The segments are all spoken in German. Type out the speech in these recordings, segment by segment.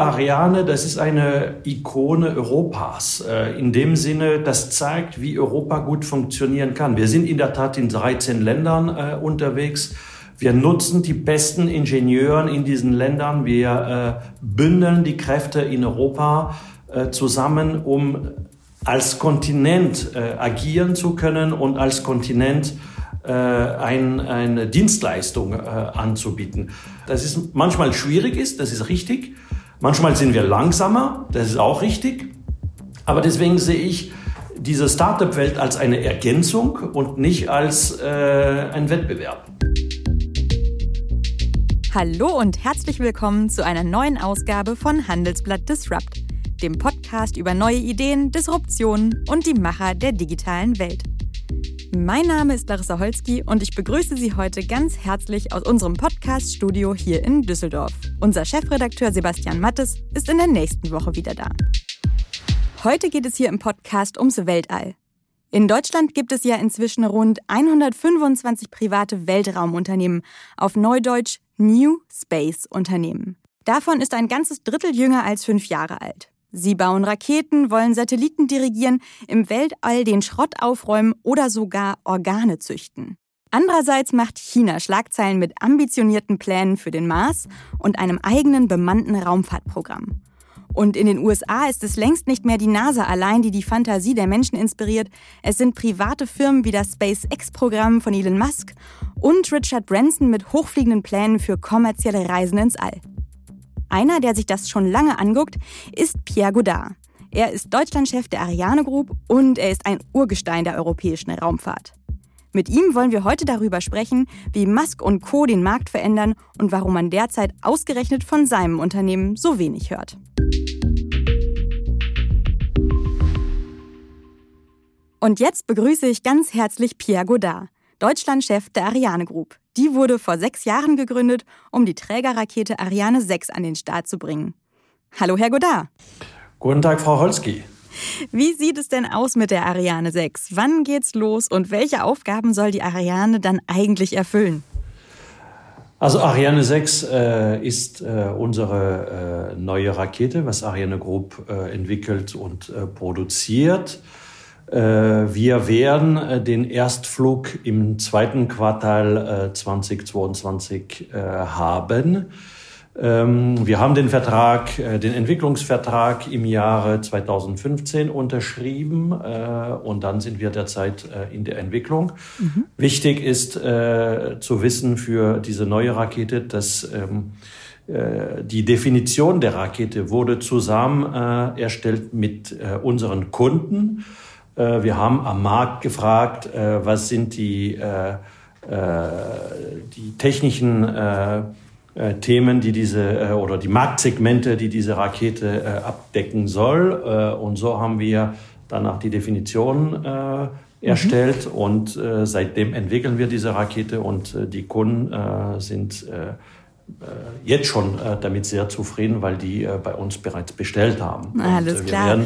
Ariane, das ist eine Ikone Europas. In dem Sinne, das zeigt, wie Europa gut funktionieren kann. Wir sind in der Tat in 13 Ländern unterwegs. Wir nutzen die besten Ingenieuren in diesen Ländern. Wir bündeln die Kräfte in Europa zusammen, um als Kontinent agieren zu können und als Kontinent äh, ein, eine Dienstleistung äh, anzubieten. Das ist manchmal schwierig ist, das ist richtig. Manchmal sind wir langsamer, das ist auch richtig. Aber deswegen sehe ich diese Startup-Welt als eine Ergänzung und nicht als äh, ein Wettbewerb. Hallo und herzlich willkommen zu einer neuen Ausgabe von Handelsblatt Disrupt, dem Podcast über neue Ideen, Disruptionen und die Macher der digitalen Welt. Mein Name ist Larissa Holzki und ich begrüße Sie heute ganz herzlich aus unserem Podcast-Studio hier in Düsseldorf. Unser Chefredakteur Sebastian Mattes ist in der nächsten Woche wieder da. Heute geht es hier im Podcast ums Weltall. In Deutschland gibt es ja inzwischen rund 125 private Weltraumunternehmen, auf Neudeutsch New Space Unternehmen. Davon ist ein ganzes Drittel jünger als fünf Jahre alt. Sie bauen Raketen, wollen Satelliten dirigieren, im Weltall den Schrott aufräumen oder sogar Organe züchten. Andererseits macht China Schlagzeilen mit ambitionierten Plänen für den Mars und einem eigenen bemannten Raumfahrtprogramm. Und in den USA ist es längst nicht mehr die NASA allein, die die Fantasie der Menschen inspiriert. Es sind private Firmen wie das SpaceX-Programm von Elon Musk und Richard Branson mit hochfliegenden Plänen für kommerzielle Reisen ins All. Einer, der sich das schon lange anguckt, ist Pierre Godard. Er ist Deutschlandchef der Ariane Group und er ist ein Urgestein der europäischen Raumfahrt. Mit ihm wollen wir heute darüber sprechen, wie Musk und Co. den Markt verändern und warum man derzeit ausgerechnet von seinem Unternehmen so wenig hört. Und jetzt begrüße ich ganz herzlich Pierre Godard, Deutschlandchef der Ariane Group. Die wurde vor sechs Jahren gegründet, um die Trägerrakete Ariane 6 an den Start zu bringen. Hallo, Herr Godard. Guten Tag, Frau Holski. Wie sieht es denn aus mit der Ariane 6? Wann geht's los und welche Aufgaben soll die Ariane dann eigentlich erfüllen? Also Ariane 6 äh, ist äh, unsere äh, neue Rakete, was Ariane Group äh, entwickelt und äh, produziert. Äh, wir werden äh, den Erstflug im zweiten Quartal 2022 äh, haben. Ähm, wir haben den Vertrag, den Entwicklungsvertrag im Jahre 2015 unterschrieben und dann sind wir derzeit in der Entwicklung. Mhm. Wichtig ist zu wissen für diese neue Rakete, dass ähm, die Definition der Rakete wurde zusammen erstellt mit unseren Kunden. Äh, wir haben am Markt gefragt, äh, was sind die, äh, die technischen Themen, die diese oder die Marktsegmente, die diese Rakete abdecken soll. Und so haben wir danach die Definition erstellt mhm. und seitdem entwickeln wir diese Rakete und die Kunden sind jetzt schon damit sehr zufrieden, weil die bei uns bereits bestellt haben. Alles und, klar.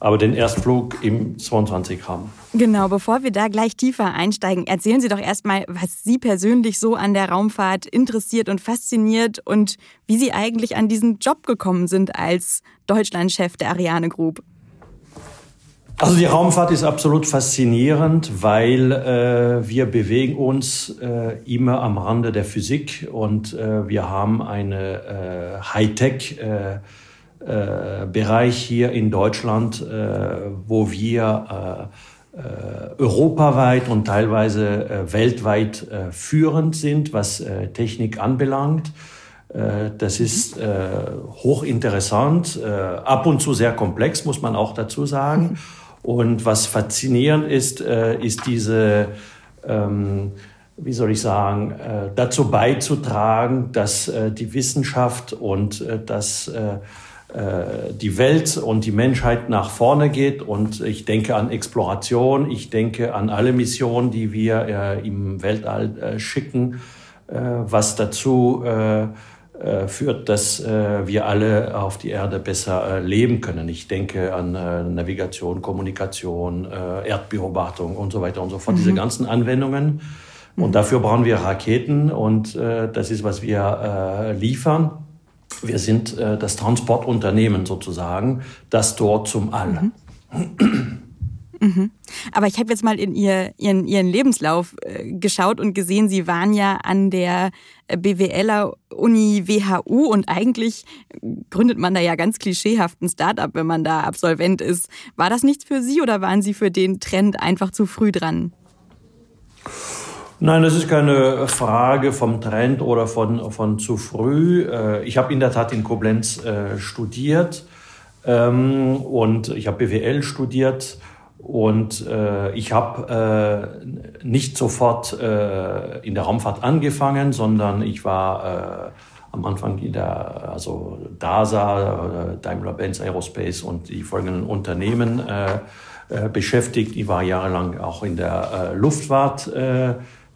Aber den Erstflug im 22 haben. Genau, bevor wir da gleich tiefer einsteigen, erzählen Sie doch erstmal, was Sie persönlich so an der Raumfahrt interessiert und fasziniert und wie Sie eigentlich an diesen Job gekommen sind als Deutschlandchef der Ariane Group. Also die Raumfahrt ist absolut faszinierend, weil äh, wir bewegen uns äh, immer am Rande der Physik und äh, wir haben eine äh, Hightech äh, Bereich hier in Deutschland, äh, wo wir äh, europaweit und teilweise weltweit führend sind, was Technik anbelangt. Das ist äh, hochinteressant, äh, ab und zu sehr komplex, muss man auch dazu sagen. Und was faszinierend ist, äh, ist diese, ähm, wie soll ich sagen, äh, dazu beizutragen, dass äh, die Wissenschaft und äh, das äh, äh, die Welt und die Menschheit nach vorne geht. Und ich denke an Exploration, ich denke an alle Missionen, die wir äh, im Weltall äh, schicken, äh, was dazu äh, äh, führt, dass wir alle auf die Erde besser leben können. Ich denke an Navigation, Kommunikation, Erdbeobachtung und so weiter und so fort, mhm. diese ganzen Anwendungen. Und dafür brauchen wir Raketen und das ist, was wir liefern. Wir sind äh, das Transportunternehmen sozusagen, das dort zum All. Mhm. Mhm. Aber ich habe jetzt mal in ihr, ihren, ihren Lebenslauf äh, geschaut und gesehen, Sie waren ja an der äh, BWLer Uni WHU und eigentlich gründet man da ja ganz klischeehaft ein Startup, wenn man da Absolvent ist. War das nichts für Sie oder waren Sie für den Trend einfach zu früh dran? Nein, das ist keine Frage vom Trend oder von, von zu früh. Äh, ich habe in der Tat in Koblenz äh, studiert ähm, und ich habe BWL studiert und äh, ich habe nicht sofort in der Raumfahrt angefangen, sondern ich war am Anfang in der, also DASA, Daimler-Benz Aerospace und die folgenden Unternehmen beschäftigt. Ich war jahrelang auch in der Luftfahrt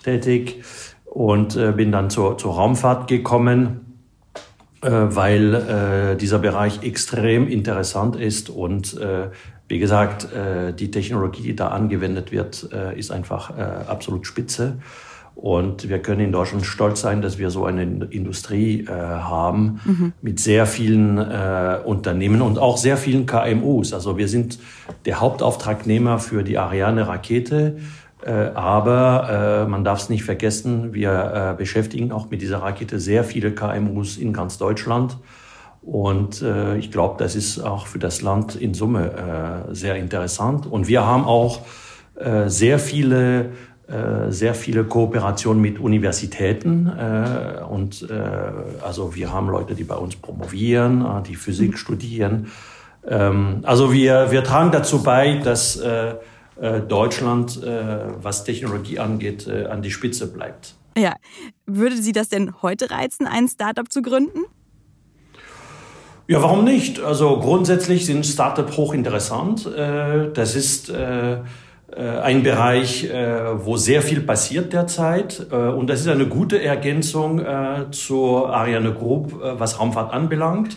tätig und äh, bin dann zur, zur Raumfahrt gekommen, äh, weil äh, dieser Bereich extrem interessant ist und äh, wie gesagt, äh, die Technologie, die da angewendet wird, äh, ist einfach äh, absolut spitze. Und wir können in Deutschland stolz sein, dass wir so eine Industrie haben mhm. mit sehr vielen Unternehmen und auch sehr vielen KMUs. Also wir sind der Hauptauftragnehmer für die Ariane-Rakete. Aber man darf es nicht vergessen, wir beschäftigen auch mit dieser Rakete sehr viele KMUs in ganz Deutschland. Und äh, ich glaube, das ist auch für das Land in Summe äh, sehr interessant. Und wir haben auch äh, sehr viele äh, sehr viele Kooperationen mit Universitäten äh, und äh, also wir haben Leute, die bei uns promovieren, äh, die Physik mhm. studieren. Ähm, also wir, wir tragen dazu bei, dass äh, äh, Deutschland, äh, was Technologie angeht, äh, an die Spitze bleibt. Ja, würde Sie das denn heute reizen, ein Startup zu gründen? Ja, warum nicht? Also grundsätzlich sind Startups hochinteressant. Äh, das ist äh, äh, ein Bereich, wo sehr viel passiert derzeit. Und das ist eine gute Ergänzung zur Ariane Group, was Raumfahrt anbelangt.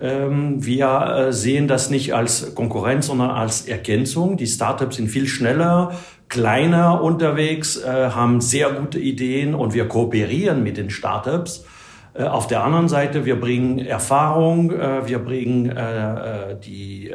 Ähm, wir sehen das nicht als Konkurrenz, sondern als Ergänzung. Die Startups sind viel schneller, kleiner unterwegs, haben sehr gute Ideen und wir kooperieren mit den Startups äh, auf der anderen Seite, wir bringen Erfahrung, äh, wir bringen äh, die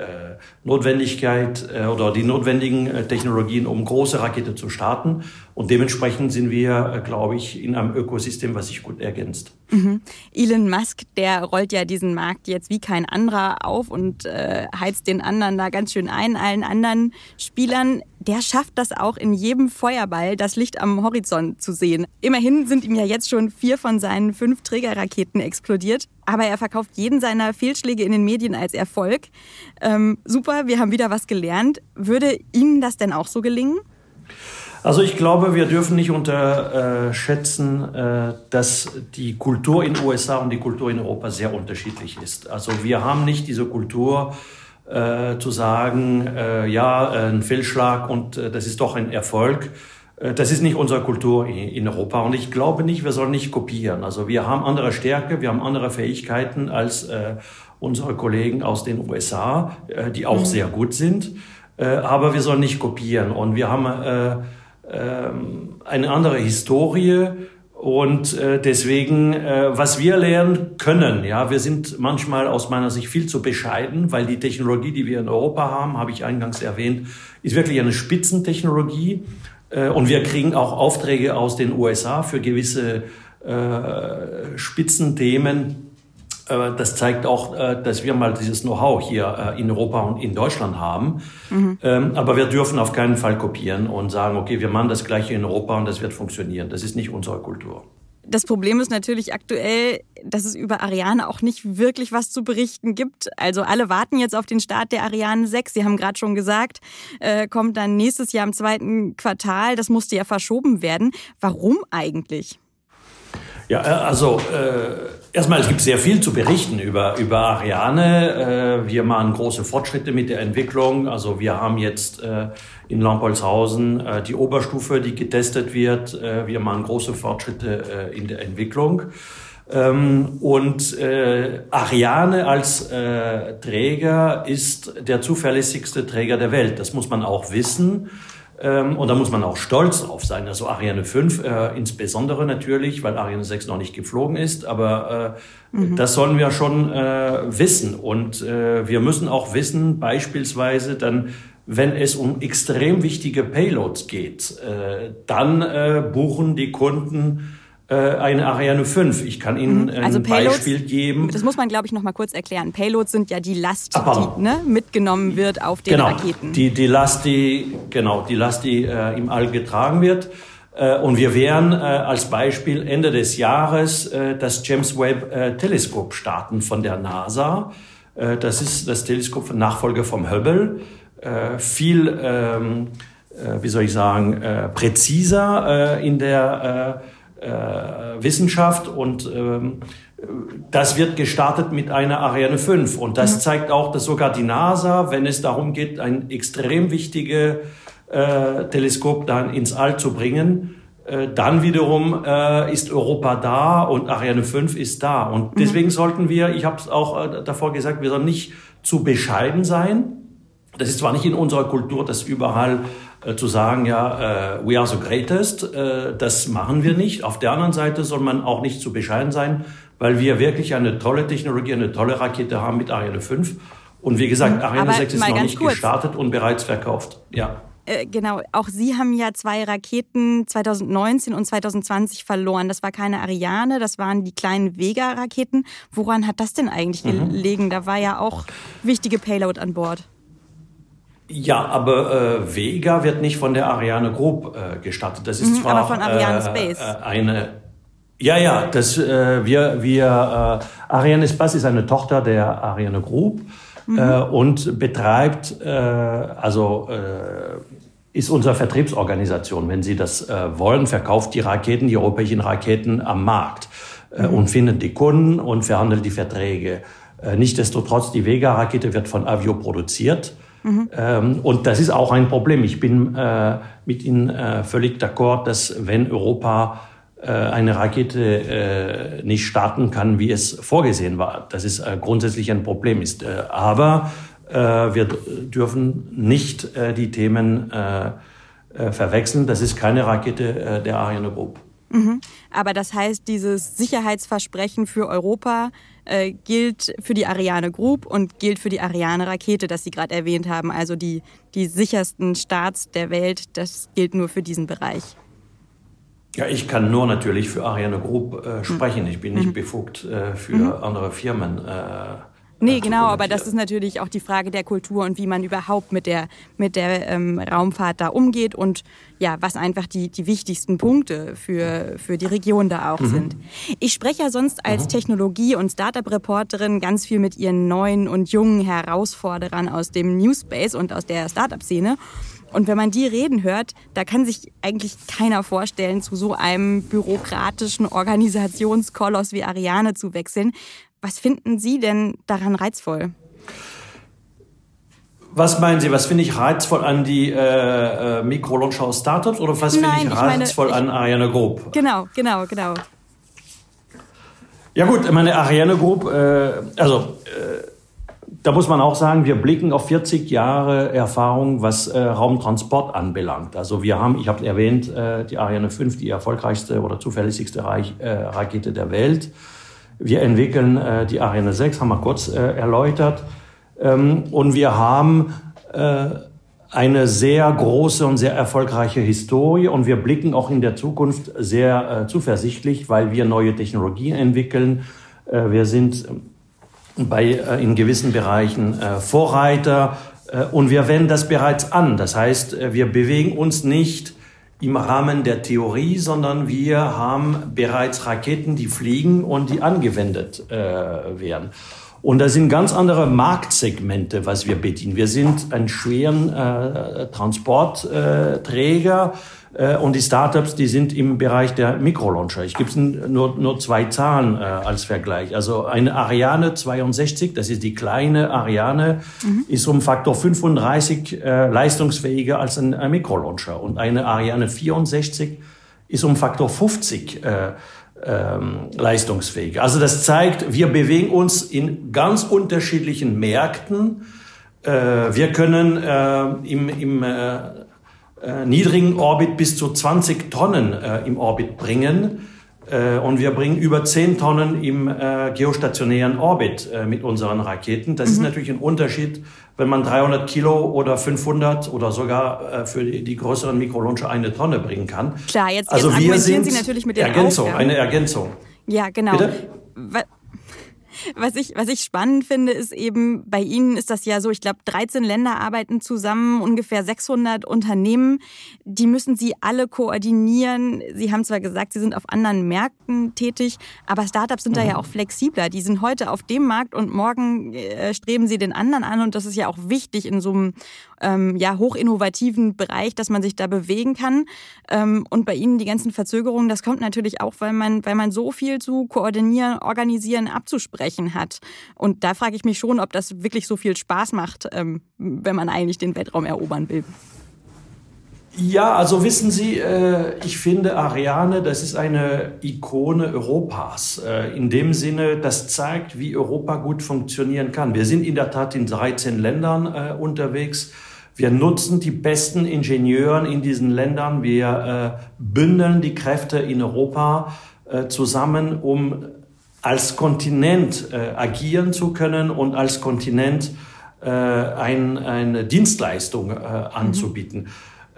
Notwendigkeit oder die notwendigen Technologien, um große Rakete zu starten. Und dementsprechend sind wir, glaube ich, in einem Ökosystem, was sich gut ergänzt. Mhm. Elon Musk, der rollt ja diesen Markt jetzt wie kein anderer auf und äh, heizt den anderen da ganz schön ein, allen anderen Spielern. Der schafft das auch in jedem Feuerball, das Licht am Horizont zu sehen. Immerhin sind ihm ja jetzt schon vier von seinen fünf Trägerraketen explodiert. Aber er verkauft jeden seiner Fehlschläge in den Medien als Erfolg. Ähm, super, wir haben wieder was gelernt. Würde Ihnen das denn auch so gelingen? Also ich glaube, wir dürfen nicht unterschätzen, äh, dass die Kultur in den USA und die Kultur in Europa sehr unterschiedlich ist. Also wir haben nicht diese Kultur äh, zu sagen, äh, ja, ein Fehlschlag und das ist doch ein Erfolg. Das ist nicht unsere Kultur in Europa und ich glaube nicht, wir sollen nicht kopieren. Also wir haben andere Stärke, wir haben andere Fähigkeiten als unsere Kollegen aus den USA, die auch mhm. sehr gut sind. Aber wir sollen nicht kopieren und wir haben ähm, eine andere Historie und äh, deswegen, äh, was wir lernen können, ja, wir sind manchmal aus meiner Sicht viel zu bescheiden, weil die Technologie, die wir in Europa haben, habe ich eingangs erwähnt, ist wirklich eine Spitzentechnologie. Äh, und wir kriegen auch Aufträge aus den USA für gewisse äh, Spitzenthemen das zeigt auch, äh, dass wir mal dieses Know-how hier äh, in Europa und in Deutschland haben. Mhm. Ähm, aber wir dürfen auf keinen Fall kopieren und sagen, okay, wir machen das gleiche in Europa und das wird funktionieren. Das ist nicht unsere Kultur. Das Problem ist natürlich aktuell, dass es über Ariane auch nicht wirklich was zu berichten gibt. Also alle warten jetzt auf den Start der Ariane 6. Sie haben gerade schon gesagt, äh, kommt dann nächstes Jahr im zweiten Quartal. Das musste ja verschoben werden. Warum eigentlich? Ja, also äh, Erstmal, es gibt sehr viel zu berichten über, über Ariane. Äh, wir machen große Fortschritte mit der Entwicklung. Also wir haben jetzt äh, in Lampolshausen äh, die Oberstufe, die getestet wird. Wir machen große Fortschritte in der Entwicklung. Ähm, und Ariane als Träger ist der zuverlässigste Träger der Welt. Das muss man auch wissen. Ähm, und da muss man auch stolz drauf sein. Also Ariane 5 äh, insbesondere natürlich, weil Ariane 6 noch nicht geflogen ist. Aber äh, mhm. das sollen wir schon äh, wissen. Und äh, wir müssen auch wissen, beispielsweise dann, wenn es um extrem wichtige Payloads geht, äh, dann äh, buchen die Kunden eine Ariane 5. Ich kann Ihnen mhm. ein also Payloads, Beispiel geben. Das muss man, glaube ich, noch mal kurz erklären. Payloads sind ja die Last, ah, die ne, mitgenommen wird auf den genau, Raketen. Die, die Last, die, genau, die Last, die äh, im All getragen wird. Äh, und wir werden äh, als Beispiel Ende des Jahres äh, das James Webb äh, Teleskop starten von der NASA. Äh, das ist das Teleskop Nachfolger vom Hubble äh, viel, ähm, äh, wie soll ich sagen, äh, präziser äh, in der äh, äh, Wissenschaft und ähm, das wird gestartet mit einer Ariane 5 und das mhm. zeigt auch, dass sogar die NASA, wenn es darum geht, ein extrem wichtiges äh, Teleskop dann ins All zu bringen, äh, dann wiederum äh, ist Europa da und Ariane 5 ist da. Und mhm. deswegen mhm. sollten wir, ich habe es auch äh, davor gesagt, wir sollen nicht zu bescheiden sein, das ist zwar nicht in unserer Kultur, das überall äh, zu sagen, ja, äh, we are the greatest, äh, das machen wir nicht. Auf der anderen Seite soll man auch nicht zu bescheiden sein, weil wir wirklich eine tolle Technologie, eine tolle Rakete haben mit Ariane 5. Und wie gesagt, mhm. Ariane Aber 6 ist noch nicht kurz. gestartet und bereits verkauft. Ja. Äh, genau, auch Sie haben ja zwei Raketen 2019 und 2020 verloren. Das war keine Ariane, das waren die kleinen Vega-Raketen. Woran hat das denn eigentlich mhm. gelegen? Da war ja auch wichtige Payload an Bord. Ja, aber äh, Vega wird nicht von der Ariane Group äh, gestartet. Das ist mhm, zwar aber von Ariane äh, Space. Äh, eine ja, ja, das äh, wir wir Ariane Space ist eine Tochter der Ariane Group mhm. und betreibt also ist unsere Vertriebsorganisation, wenn Sie das äh, wollen, verkauft die Raketen, die europäischen Raketen am Markt äh, mhm. und findet die Kunden und verhandelt die Verträge. Äh, Nichtsdestotrotz, die Vega-Rakete wird von Avio produziert Mhm. Und das ist auch ein Problem. Ich bin äh, mit Ihnen äh, völlig d'accord, dass wenn Europa äh, eine Rakete äh, nicht starten kann, wie es vorgesehen war, dass es äh, grundsätzlich ein Problem ist. Äh, aber wir dürfen nicht die Themen verwechseln. Das ist keine Rakete der Ariane Group. Mhm. Aber das heißt, dieses Sicherheitsversprechen für Europa äh, gilt für die Ariane Group und gilt für die Ariane Rakete, das Sie gerade erwähnt haben. Also die, die sichersten Starts der Welt, das gilt nur für diesen Bereich. Ja, ich kann nur natürlich für Ariane Group äh, sprechen. Ich bin nicht mhm. befugt äh, für mhm. andere Firmen. Äh, Nee, genau, aber das ist natürlich auch die Frage der Kultur und wie man überhaupt mit der, mit der ähm, Raumfahrt da umgeht und ja, was einfach die, die wichtigsten Punkte für, für die Region da auch mhm. sind. Ich spreche ja sonst als mhm. Technologie- und Startup-Reporterin ganz viel mit ihren neuen und jungen Herausforderern aus dem New Space und aus der Startup-Szene. Und wenn man die reden hört, da kann sich eigentlich keiner vorstellen, zu so einem bürokratischen Organisationskoloss wie Ariane zu wechseln. Was finden Sie denn daran reizvoll? Was meinen Sie, was finde ich reizvoll an die äh, äh, Mikrolauncher aus Startups oder was finde ich reizvoll ich meine, ich, an Ariane Group? Genau, genau, genau. Ja gut, meine Ariane Group, äh, also äh, da muss man auch sagen, wir blicken auf 40 Jahre Erfahrung, was äh, Raumtransport anbelangt. Also wir haben, ich habe erwähnt, äh, die Ariane 5, die erfolgreichste oder zuverlässigste Reich, äh, Rakete der Welt. Wir entwickeln äh, die Ariane 6, haben wir kurz äh, erläutert. Ähm, und wir haben äh, eine sehr große und sehr erfolgreiche Historie und wir blicken auch in der Zukunft sehr äh, zuversichtlich, weil wir neue Technologien entwickeln. Äh, wir sind bei, äh, in gewissen Bereichen Vorreiter und wir wenden das bereits an. Das heißt, wir bewegen uns nicht im Rahmen der Theorie, sondern wir haben bereits Raketen, die fliegen und die angewendet äh, werden. Und das sind ganz andere Marktsegmente, was wir bedienen. Wir sind ein schweren äh, Transportträger. Äh, und die Startups, die sind im Bereich der Mikrolauncher. Ich gebe nur, nur zwei Zahlen äh, als Vergleich. Also eine Ariane 62, das ist die kleine Ariane, mhm. ist um Faktor 35 äh, leistungsfähiger als ein, ein Mikrolauncher. Und eine Ariane 64 ist um Faktor 50 äh, ähm, leistungsfähiger. Also das zeigt, wir bewegen uns in ganz unterschiedlichen Märkten. Äh, wir können äh, im, im äh, niedrigen Orbit bis zu 20 Tonnen äh, im Orbit bringen. Äh, und wir bringen über 10 Tonnen im äh, geostationären Orbit äh, mit unseren Raketen. Das mhm. ist natürlich ein Unterschied, wenn man 300 Kilo oder 500 oder sogar für die, die größeren Mikrolauncher eine Tonne bringen kann. Klar, jetzt, also jetzt wir sind Sie natürlich mit den Ergänzung, Aufgaben. eine Ergänzung. Ja, genau. Bitte? Was ich, was ich spannend finde, ist eben, bei Ihnen ist das ja so, ich glaube, 13 Länder arbeiten zusammen, ungefähr 600 Unternehmen. Die müssen Sie alle koordinieren. Sie haben zwar gesagt, Sie sind auf anderen Märkten tätig, aber Startups sind mhm. da ja mhm. auch flexibler. Die sind heute auf dem Markt und morgen äh, streben sie den anderen an. Und das ist ja auch wichtig in so einem ähm, ja, hochinnovativen Bereich, dass man sich da bewegen kann. Ähm, und bei Ihnen die ganzen Verzögerungen, das kommt natürlich auch, weil man, weil man so viel zu koordinieren, organisieren, abzusprechen hat. Und da frage ich mich schon, ob das wirklich so viel Spaß macht, ähm, wenn man eigentlich den Weltraum erobern will. Ja, also wissen Sie, äh, ich finde Ariane, das ist eine Ikone Europas. Äh, in dem Sinne, das zeigt, wie Europa gut funktionieren kann. Wir sind in der Tat in 13 Ländern äh, unterwegs. Wir nutzen die besten Ingenieuren in diesen Ländern. Wir bündeln die Kräfte in Europa zusammen, um als Kontinent agieren zu können und als Kontinent ein, eine Dienstleistung anzubieten. Mhm.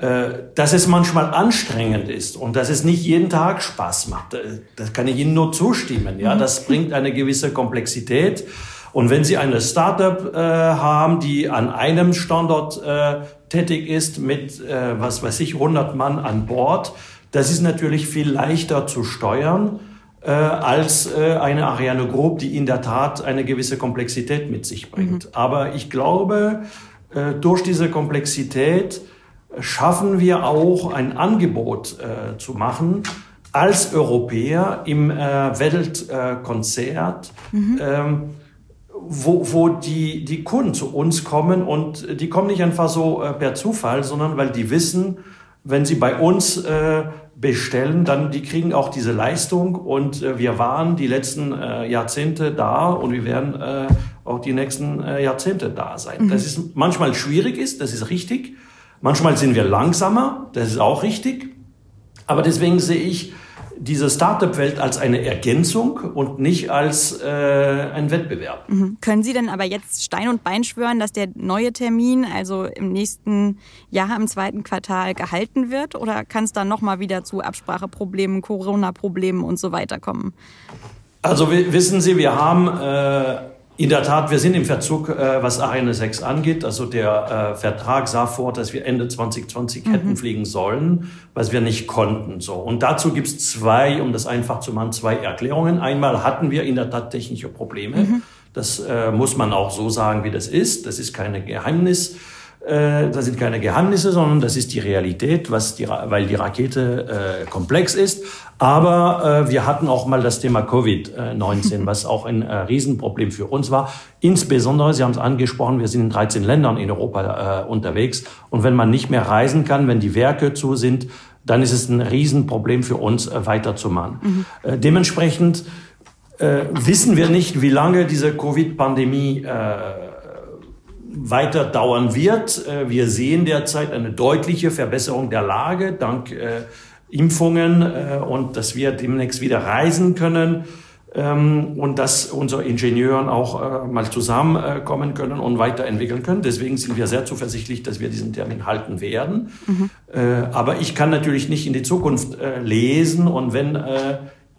Äh, dass es manchmal anstrengend ist und dass es nicht jeden Tag Spaß macht. Äh, das kann ich Ihnen nur zustimmen. Ja, das bringt eine gewisse Komplexität. Und wenn Sie eine Startup äh, haben, die an einem Standort äh, tätig ist mit, äh, was weiß ich, 100 Mann an Bord, das ist natürlich viel leichter zu steuern äh, als äh, eine Ariane Group, die in der Tat eine gewisse Komplexität mit sich bringt. Mhm. Aber ich glaube, äh, durch diese Komplexität schaffen wir auch ein Angebot äh, zu machen als Europäer im äh, Weltkonzert, äh, mhm. ähm, wo, wo die, die Kunden zu uns kommen und die kommen nicht einfach so äh, per Zufall, sondern weil die wissen, wenn sie bei uns äh, bestellen, dann die kriegen auch diese Leistung und äh, wir waren die letzten äh, Jahrzehnte da und wir werden äh, auch die nächsten äh, Jahrzehnte da sein. Mhm. Das ist manchmal schwierig ist, das ist richtig, Manchmal sind wir langsamer, das ist auch richtig. Aber deswegen sehe ich diese Startup-Welt als eine Ergänzung und nicht als äh, ein Wettbewerb. Mhm. Können Sie denn aber jetzt Stein und Bein schwören, dass der neue Termin, also im nächsten Jahr im zweiten Quartal, gehalten wird? Oder kann es dann nochmal wieder zu Abspracheproblemen, Corona-Problemen und so weiter kommen? Also wissen Sie, wir haben äh, in der Tat, wir sind im Verzug, äh, was Ariane 6 angeht. Also der äh, Vertrag sah vor, dass wir Ende 2020 mhm. hätten fliegen sollen, was wir nicht konnten. So Und dazu gibt es zwei, um das einfach zu machen, zwei Erklärungen. Einmal hatten wir in der Tat technische Probleme. Mhm. Das äh, muss man auch so sagen, wie das ist. Das ist kein Geheimnis. Äh, das sind keine Geheimnisse, sondern das ist die Realität, was die, weil die Rakete äh, komplex ist. Aber äh, wir hatten auch mal das Thema Covid-19, was auch ein äh, Riesenproblem für uns war. Insbesondere, Sie haben es angesprochen, wir sind in 13 Ländern in Europa äh, unterwegs. Und wenn man nicht mehr reisen kann, wenn die Werke zu sind, dann ist es ein Riesenproblem für uns, äh, weiterzumachen. Mhm. Äh, dementsprechend äh, wissen wir nicht, wie lange diese Covid-Pandemie äh, weiter dauern wird. Äh, wir sehen derzeit eine deutliche Verbesserung der Lage dank äh, Impfungen äh, und dass wir demnächst wieder reisen können ähm, und dass unsere Ingenieuren auch mal zusammenkommen können und weiterentwickeln können. Deswegen sind wir sehr zuversichtlich, dass wir diesen Termin halten werden. Mhm. Aber ich kann natürlich nicht in die Zukunft lesen und wenn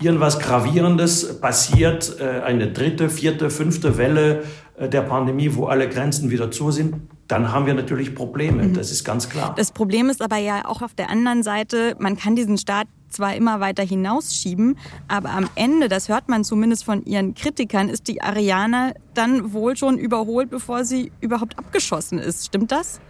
irgendwas Gravierendes passiert, eine dritte, vierte, fünfte Welle äh, der Pandemie, wo alle Grenzen wieder zu sind, dann haben wir natürlich Probleme. Mhm. Das ist ganz klar. Das Problem ist aber ja auch auf der anderen Seite, man kann diesen Staat zwar immer weiter hinausschieben, aber am Ende, das hört man zumindest von ihren Kritikern, ist die Ariane dann wohl schon überholt, bevor sie überhaupt abgeschossen ist. Stimmt das?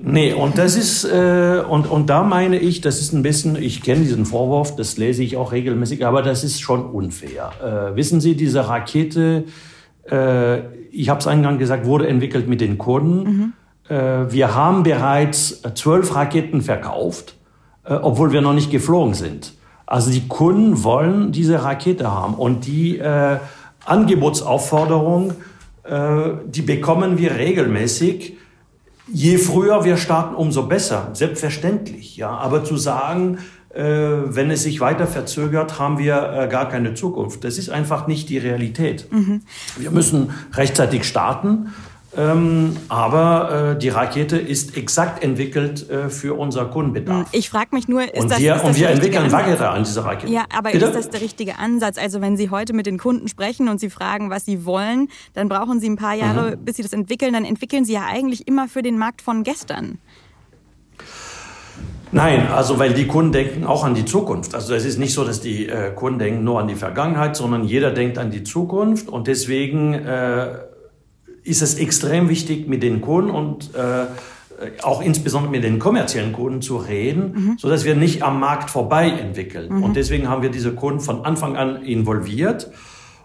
Nee, und das ist, äh, und, und da meine ich, das ist ein bisschen, ich kenne diesen Vorwurf, das lese ich auch regelmäßig, aber das ist schon unfair. Äh, wissen Sie, diese Rakete, äh, ich habe es eingangs gesagt, wurde entwickelt mit den Kunden. Mhm. Äh, wir haben bereits zwölf Raketen verkauft, äh, obwohl wir noch nicht geflogen sind. Also die Kunden wollen diese Rakete haben und die äh, Angebotsaufforderung, äh, die bekommen wir regelmäßig. je früher wir starten, umso besser, selbstverständlich. Ja, aber zu sagen, äh, wenn es sich weiter verzögert, haben wir äh, gar keine Zukunft. Das ist einfach nicht die Realität. Mhm. Wir müssen rechtzeitig starten. Ähm, aber äh, die Rakete ist exakt entwickelt äh, für unser Kundenbedarf. Ich frage mich nur, ist und das, wir, ist das Und wir entwickeln weitere an dieser Rakete. Ja, aber Bitte? ist das der richtige Ansatz? Also wenn Sie heute mit den Kunden sprechen und Sie fragen, was sie wollen, dann brauchen Sie ein paar Jahre, mhm. bis Sie das entwickeln. Dann entwickeln Sie ja eigentlich immer für den Markt von gestern. Nein, also weil die Kunden denken auch an die Zukunft. Also es ist nicht so, dass die äh, Kunden denken nur an die Vergangenheit, sondern jeder denkt an die Zukunft und deswegen äh, ist es extrem wichtig, mit den Kunden und äh, auch insbesondere mit den kommerziellen Kunden zu reden, mhm. so dass wir nicht am Markt vorbei entwickeln. Mhm. Und deswegen haben wir diese Kunden von Anfang an involviert.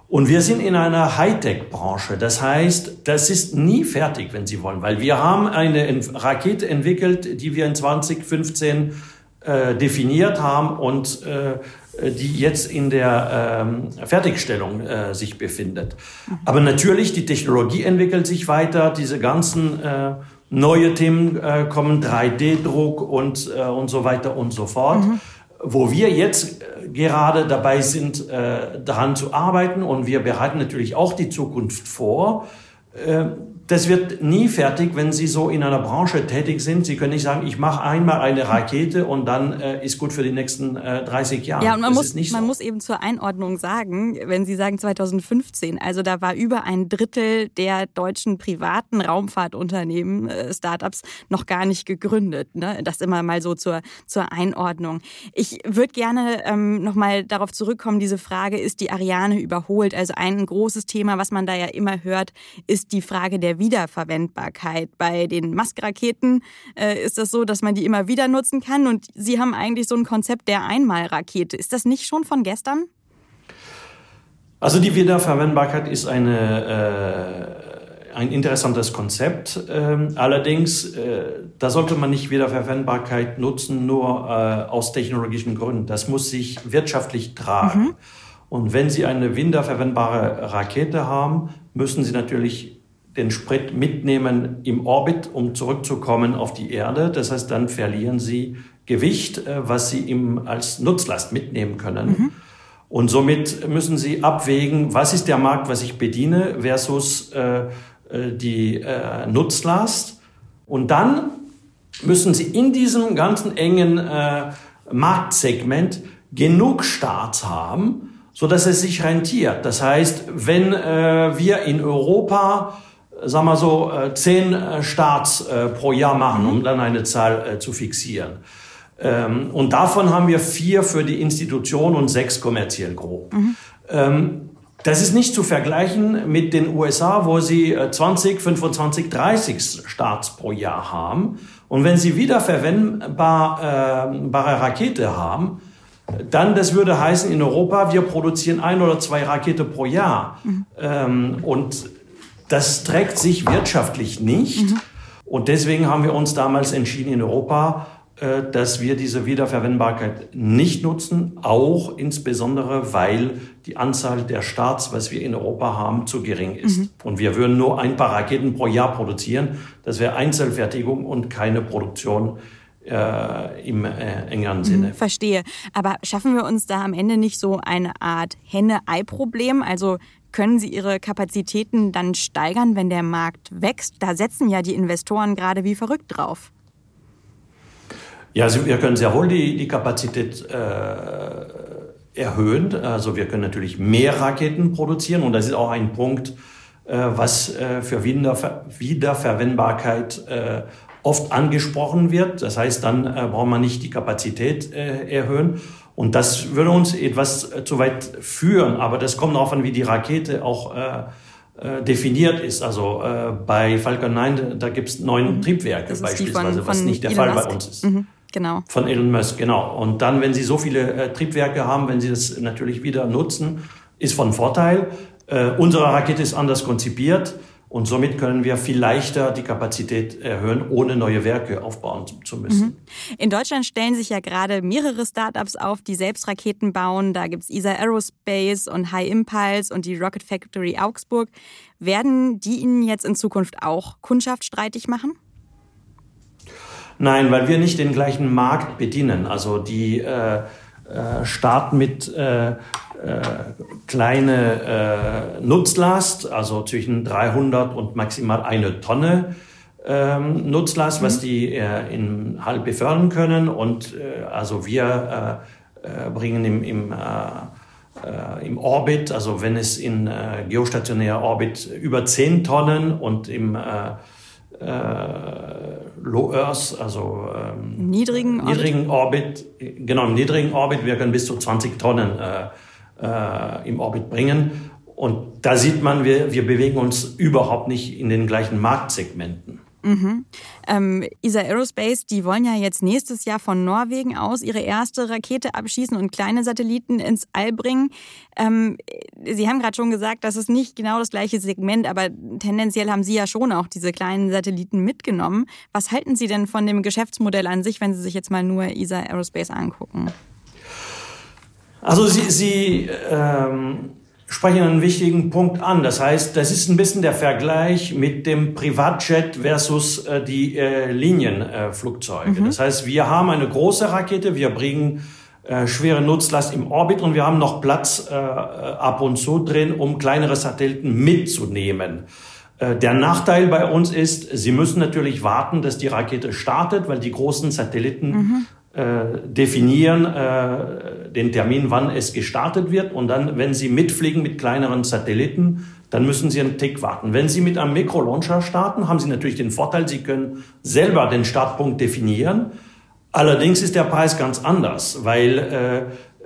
Und wir sind in einer Hightech-Branche. Das heißt, das ist nie fertig, wenn Sie wollen, weil wir haben eine Rakete entwickelt, die wir in 2015 äh, definiert haben und äh, die jetzt in der ähm, Fertigstellung äh, sich befindet. Mhm. Aber natürlich, die Technologie entwickelt sich weiter, diese ganzen äh, neue Themen äh, kommen, 3D-Druck und, äh, und so weiter und so fort. Mhm. Wo wir jetzt äh, gerade dabei sind, äh, daran zu arbeiten und wir bereiten natürlich auch die Zukunft vor. Äh, das wird nie fertig, wenn Sie so in einer Branche tätig sind. Sie können nicht sagen, ich mache einmal eine Rakete und dann äh, ist gut für die nächsten äh, 30 Jahre. Ja, und man, das muss, man muss eben zur Einordnung sagen, wenn Sie sagen 2015, also da war über ein Drittel der deutschen privaten Raumfahrtunternehmen, äh, Startups, noch gar nicht gegründet. Ne? Das immer mal so zur, zur Einordnung. Ich würde gerne ähm, nochmal darauf zurückkommen, diese Frage, ist die Ariane überholt? Also ein großes Thema, was man da ja immer hört, ist die Frage der Wiederverwendbarkeit. Bei den Musk-Raketen äh, ist das so, dass man die immer wieder nutzen kann und Sie haben eigentlich so ein Konzept der Einmalrakete. Ist das nicht schon von gestern? Also die Wiederverwendbarkeit ist eine, äh, ein interessantes Konzept. Ähm, allerdings, äh, da sollte man nicht Wiederverwendbarkeit nutzen, nur äh, aus technologischen Gründen. Das muss sich wirtschaftlich tragen. Mhm. Und wenn Sie eine wiederverwendbare Rakete haben, müssen Sie natürlich den Sprit mitnehmen im Orbit, um zurückzukommen auf die Erde. Das heißt, dann verlieren sie Gewicht, äh, was sie im, als Nutzlast mitnehmen können. Mhm. Und somit müssen sie abwägen, was ist der Markt, was ich bediene, versus äh, äh, die äh, Nutzlast. Und dann müssen sie in diesem ganzen engen äh, Marktsegment genug Starts haben, so dass es sich rentiert. Das heißt, wenn äh, wir in Europa sagen wir so, äh, zehn äh, Starts äh, pro Jahr machen, um dann eine Zahl zu fixieren. Ähm, und davon haben wir vier für die Institution und sechs kommerziell grob. Mhm. Das ist nicht zu vergleichen mit den USA, wo sie 20, 25, 30 Starts pro Jahr haben. Und wenn sie wiederverwendbare Rakete haben, dann, das würde heißen, in Europa, wir produzieren ein oder zwei Rakete pro Jahr. Mhm. und das trägt sich wirtschaftlich nicht. Mhm. Und deswegen haben wir uns damals entschieden in Europa, äh, dass wir diese Wiederverwendbarkeit nicht nutzen, auch insbesondere, weil die Anzahl der Starts, was wir in Europa haben, zu gering ist. Mhm. Und wir würden nur ein paar Raketen pro Jahr produzieren. Das wäre Einzelfertigung und keine Produktion äh, im äh, engeren Sinne. Verstehe. Aber schaffen wir uns da am Ende nicht so eine Art Henne-Ei-Problem? Also können Sie Ihre Kapazitäten dann steigern, wenn der Markt wächst? Da setzen ja die Investoren gerade wie verrückt drauf. Ja, also wir können sehr wohl die, die Kapazität äh, erhöhen. Also wir können natürlich mehr Raketen produzieren und das ist auch ein Punkt, äh, was äh, für Wiederver Wiederverwendbarkeit äh, oft angesprochen wird. Das heißt, dann äh, braucht man nicht die Kapazität äh, erhöhen. Und das würde uns etwas äh, zu weit führen, aber das kommt darauf an, wie die Rakete auch äh, äh definiert ist. Also äh, bei Falcon 9, da gibt es neun mhm. Triebwerke beispielsweise, von, was nicht der Elon Fall Musk. bei uns ist. Mhm, genau. Von Elon Musk, genau. Und dann, wenn Sie so viele äh, Triebwerke haben, wenn Sie das natürlich wieder nutzen, ist von Vorteil. Äh, unsere Rakete ist anders konzipiert. Und somit können wir viel leichter die Kapazität erhöhen, ohne neue Werke aufbauen zu müssen. Mhm. In Deutschland stellen sich ja gerade mehrere Startups auf, die selbst Raketen bauen. Da gibt es ESA Aerospace und High Impulse und die Rocket Factory Augsburg. Werden die Ihnen jetzt in Zukunft auch Kundschaft streitig machen? Nein, weil wir nicht den gleichen Markt bedienen. Also die äh, äh, starten mit äh, äh, kleine äh, Nutzlast, also zwischen 300 und maximal eine Tonne ähm, Nutzlast, mhm. was die äh, in Hall befördern können. Und äh, also wir äh, äh, bringen im, im, äh, im Orbit, also wenn es in geostationärer Orbit über 10 Tonnen und im Low Earth, also ähm, niedrigen, niedrigen Orbit. Orbit, genau im niedrigen Orbit, wir können bis zu 20 Tonnen äh, im Orbit bringen. Und da sieht man, wir, wir bewegen uns überhaupt nicht in den gleichen Marktsegmenten. Mhm. Ähm, ESA Aerospace, die wollen ja jetzt nächstes Jahr von Norwegen aus ihre erste Rakete abschießen und kleine Satelliten ins All bringen. Ähm, Sie haben gerade schon gesagt, das ist nicht genau das gleiche Segment, aber tendenziell haben Sie ja schon auch diese kleinen Satelliten mitgenommen. Was halten Sie denn von dem Geschäftsmodell an sich, wenn Sie sich jetzt mal nur ESA Aerospace angucken? Also Sie, Sie ähm sprechen einen wichtigen Punkt an. Das heißt, das ist ein bisschen der Vergleich mit dem Privatjet versus äh, die äh, Linienflugzeuge. Mhm. Das heißt, wir haben eine große Rakete, wir bringen äh, schwere Nutzlast im Orbit und wir haben noch Platz äh, ab und zu drin, um kleinere Satelliten mitzunehmen. Äh, der Nachteil bei uns ist, Sie müssen natürlich warten, dass die Rakete startet, weil die großen Satelliten mhm äh, definieren äh, den Termin, wann es gestartet wird. Und dann, wenn Sie mitfliegen mit kleineren Satelliten, dann müssen Sie einen Tick warten. Wenn Sie mit einem Mikrolauncher starten, haben Sie natürlich den Vorteil, Sie können selber den Startpunkt definieren. Allerdings ist der Preis ganz anders, weil äh,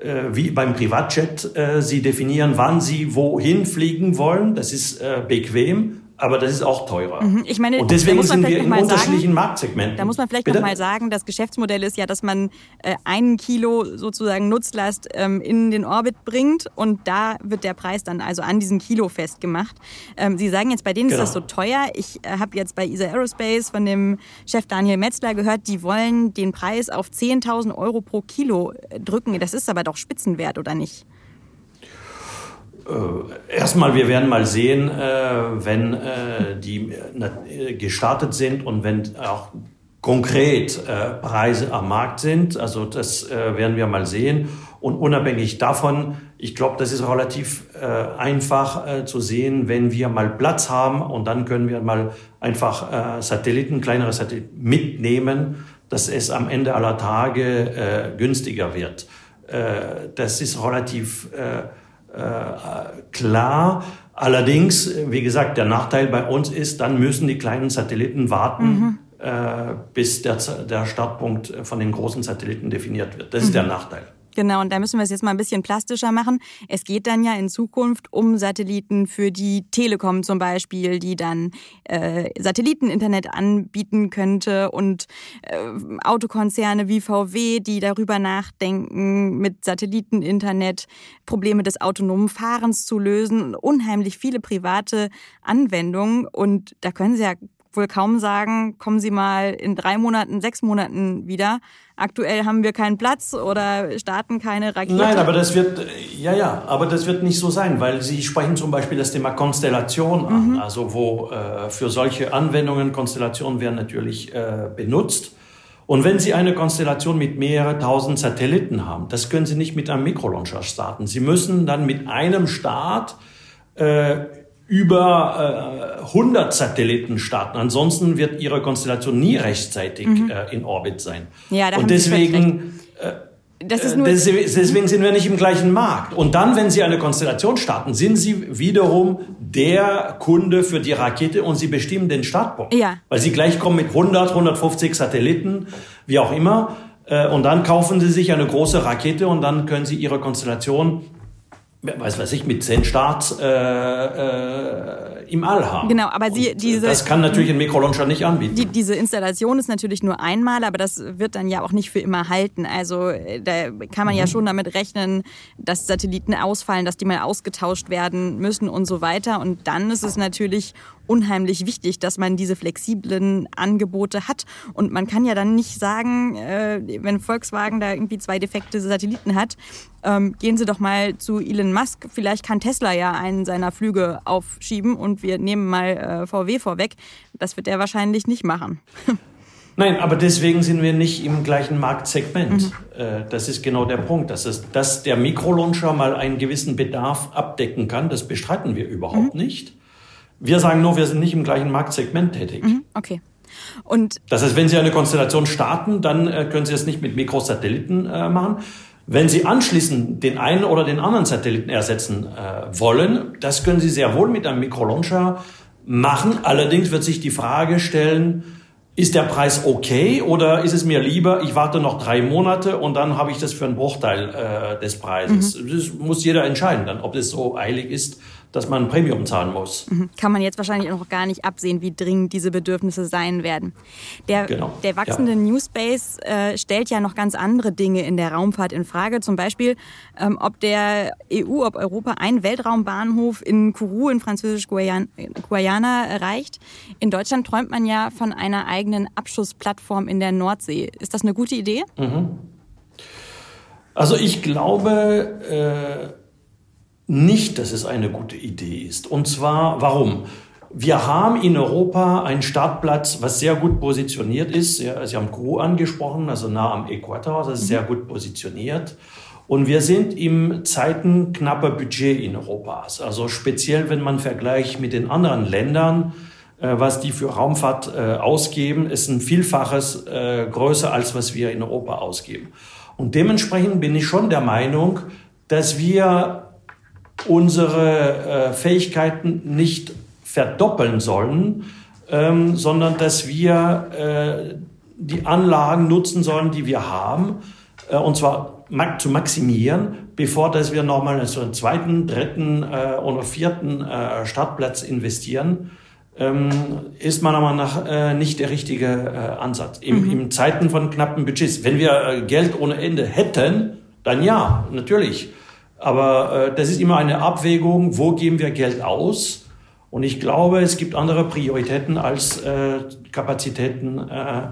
äh wie beim Privatjet äh, Sie definieren, wann Sie wohin fliegen wollen. Das ist äh, bequem aber das ist auch teurer. Mhm. Ich meine, und deswegen sind wir in unterschiedlichen sagen, Marktsegmenten. Da muss man vielleicht Bitte? noch mal sagen, das Geschäftsmodell ist ja, dass man äh, einen Kilo sozusagen Nutzlast ähm, in den Orbit bringt und da wird der Preis dann also an diesem Kilo festgemacht. Ähm, Sie sagen jetzt, bei denen genau. ist das so teuer. Ich äh, habe jetzt bei ESA Aerospace von dem Chef Daniel Metzler gehört, die wollen den Preis auf 10.000 Euro pro Kilo äh, drücken. Das ist aber doch Spitzenwert, oder nicht? Äh, erstmal, wir werden mal sehen, äh, wenn äh, die gestartet sind und wenn auch konkret Preise am Markt sind. Also das werden wir mal sehen. Und unabhängig davon, ich glaube, das ist relativ einfach zu sehen, wenn wir mal Platz haben und dann können wir mal einfach Satelliten, kleinere Satelliten mitnehmen, dass es am Ende aller Tage günstiger wird. das ist relativ klar. Allerdings, wie gesagt, der Nachteil bei uns ist, dann müssen die kleinen Satelliten warten, mhm. äh, bis der, der Startpunkt von den großen Satelliten definiert wird. Das mhm. ist der Nachteil. Genau, und da müssen wir es jetzt mal ein bisschen plastischer machen. Es geht dann ja in Zukunft um Satelliten für die Telekom zum Beispiel, die dann äh, Satelliteninternet anbieten könnte und äh, Autokonzerne wie VW, die darüber nachdenken, mit Satelliteninternet Probleme des autonomen Fahrens zu lösen. Unheimlich viele private Anwendungen und da können Sie ja wohl kaum sagen, kommen Sie mal in drei Monaten, sechs Monaten wieder. Aktuell haben wir keinen Platz oder starten keine Rakete. Nein, aber das wird, ja, ja, aber das wird nicht so sein, weil Sie sprechen zum Beispiel das Thema Konstellation an, mhm. also wo äh, für solche Anwendungen Konstellationen werden natürlich äh, benutzt. Und wenn Sie eine Konstellation mit mehreren tausend Satelliten haben, das können Sie nicht mit einem Mikrolauncher starten. Sie müssen dann mit einem Start äh, über äh, 100 Satelliten starten. Ansonsten wird ihre Konstellation nie rechtzeitig mhm. äh, in Orbit sein. Ja, da Und deswegen, äh, das ist nur deswegen sind wir nicht im gleichen Markt. Und dann, wenn Sie eine Konstellation starten, sind Sie wiederum der Kunde für die Rakete und Sie bestimmen den Startpunkt. Ja. Weil Sie gleich kommen mit 100, 150 Satelliten, wie auch immer. Äh, und dann kaufen Sie sich eine große Rakete und dann können Sie Ihre Konstellation weiß weiß ich, mit zehn Starts äh, äh, im All haben. Genau, aber Sie, äh, diese... Das kann natürlich ein Mikrolauncher nicht anbieten. Die, diese Installation ist natürlich nur einmal, aber das wird dann ja auch nicht für immer halten. Also äh, da kann man mhm. ja schon damit rechnen, dass Satelliten ausfallen, dass die mal ausgetauscht werden müssen und so weiter. Und dann ist es natürlich unheimlich wichtig, dass man diese flexiblen Angebote hat. Und man kann ja dann nicht sagen, äh, wenn Volkswagen da irgendwie zwei defekte Satelliten hat, ähm, gehen Sie doch mal zu Elon Musk. Vielleicht kann Tesla ja einen seiner Flüge aufschieben und wir nehmen mal äh, VW vorweg. Das wird er wahrscheinlich nicht machen. Nein, aber deswegen sind wir nicht im gleichen Marktsegment. Mhm. Äh, das ist genau der Punkt. Dass, es, dass der Mikrolauncher mal einen gewissen Bedarf abdecken kann, das bestreiten wir überhaupt mhm. nicht. Wir sagen nur, wir sind nicht im gleichen Marktsegment tätig. Mhm. Okay. Und das heißt, wenn Sie eine Konstellation starten, dann äh, können Sie es nicht mit Mikrosatelliten äh, machen. Wenn Sie anschließend den einen oder den anderen Satelliten ersetzen äh, wollen, das können Sie sehr wohl mit einem Mikrolauncher machen. Allerdings wird sich die Frage stellen, ist der Preis okay oder ist es mir lieber, ich warte noch drei Monate und dann habe ich das für einen Bruchteil äh, des Preises? Mhm. Das muss jeder entscheiden, dann, ob es so eilig ist dass man ein Premium zahlen muss. Mhm. Kann man jetzt wahrscheinlich noch gar nicht absehen, wie dringend diese Bedürfnisse sein werden. Der, genau. der wachsende ja. New Space äh, stellt ja noch ganz andere Dinge in der Raumfahrt in Frage. Zum Beispiel, ähm, ob der EU, ob Europa einen Weltraumbahnhof in Kourou in Französisch-Guayana erreicht. In Deutschland träumt man ja von einer eigenen Abschussplattform in der Nordsee. Ist das eine gute Idee? Mhm. Also ich glaube, äh, nicht, dass es eine gute Idee ist. Und zwar, warum? Wir haben in Europa einen Startplatz, was sehr gut positioniert ist. Sie haben Crew angesprochen, also nah am Äquator, das ist sehr gut positioniert. Und wir sind im Zeiten knapper Budget in Europa. Also speziell, wenn man vergleicht mit den anderen Ländern, äh, was die für Raumfahrt äh, ausgeben, ist ein Vielfaches äh, größer, als was wir in Europa ausgeben. Und dementsprechend bin ich schon der Meinung, dass wir unsere äh, Fähigkeiten nicht verdoppeln sollen, ähm, sondern dass wir äh, die Anlagen nutzen sollen, die wir haben, äh, und zwar ma zu maximieren, bevor dass wir nochmal in so einen zweiten, dritten äh, oder vierten äh, Startplatz investieren. Ähm, ist meiner Meinung nach äh, nicht der richtige Ansatz. Im, mhm. Im Zeiten von knappen Budgets. Wenn wir Geld ohne Ende hätten, dann ja, natürlich. Aber äh, das ist immer eine Abwägung, wo geben wir Geld aus? Und ich glaube, es gibt andere Prioritäten als äh, Kapazitäten äh,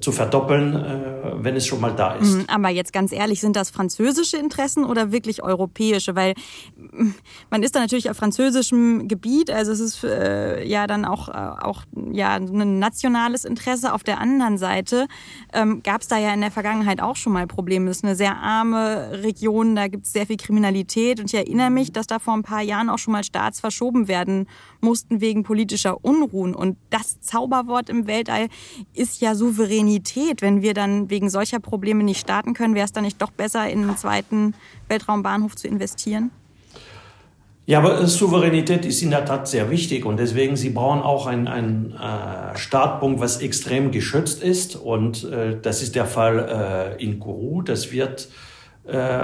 zu verdoppeln, äh, wenn es schon mal da ist. Mhm, aber jetzt ganz ehrlich, sind das französische Interessen oder wirklich europäische? Weil mm, man ist da natürlich auf französischem Gebiet, also es ist äh, ja dann auch, äh, auch ja, ein nationales Interesse. Auf der anderen Seite ähm, gab es da ja in der Vergangenheit auch schon mal Probleme. Es ist eine sehr arme Region, da gibt es sehr viel Kriminalität und ich erinnere mich, dass da vor ein paar Jahren auch schon mal Staats verschoben werden mussten wegen politischer Unruhen. Und das Zauberwort im Weltall ist ja souverän Souveränität. Wenn wir dann wegen solcher Probleme nicht starten können, wäre es dann nicht doch besser, in einen zweiten Weltraumbahnhof zu investieren? Ja, aber Souveränität ist in der Tat sehr wichtig und deswegen, Sie brauchen auch einen, einen äh, Startpunkt, was extrem geschützt ist und äh, das ist der Fall äh, in Kourou. Das wird äh,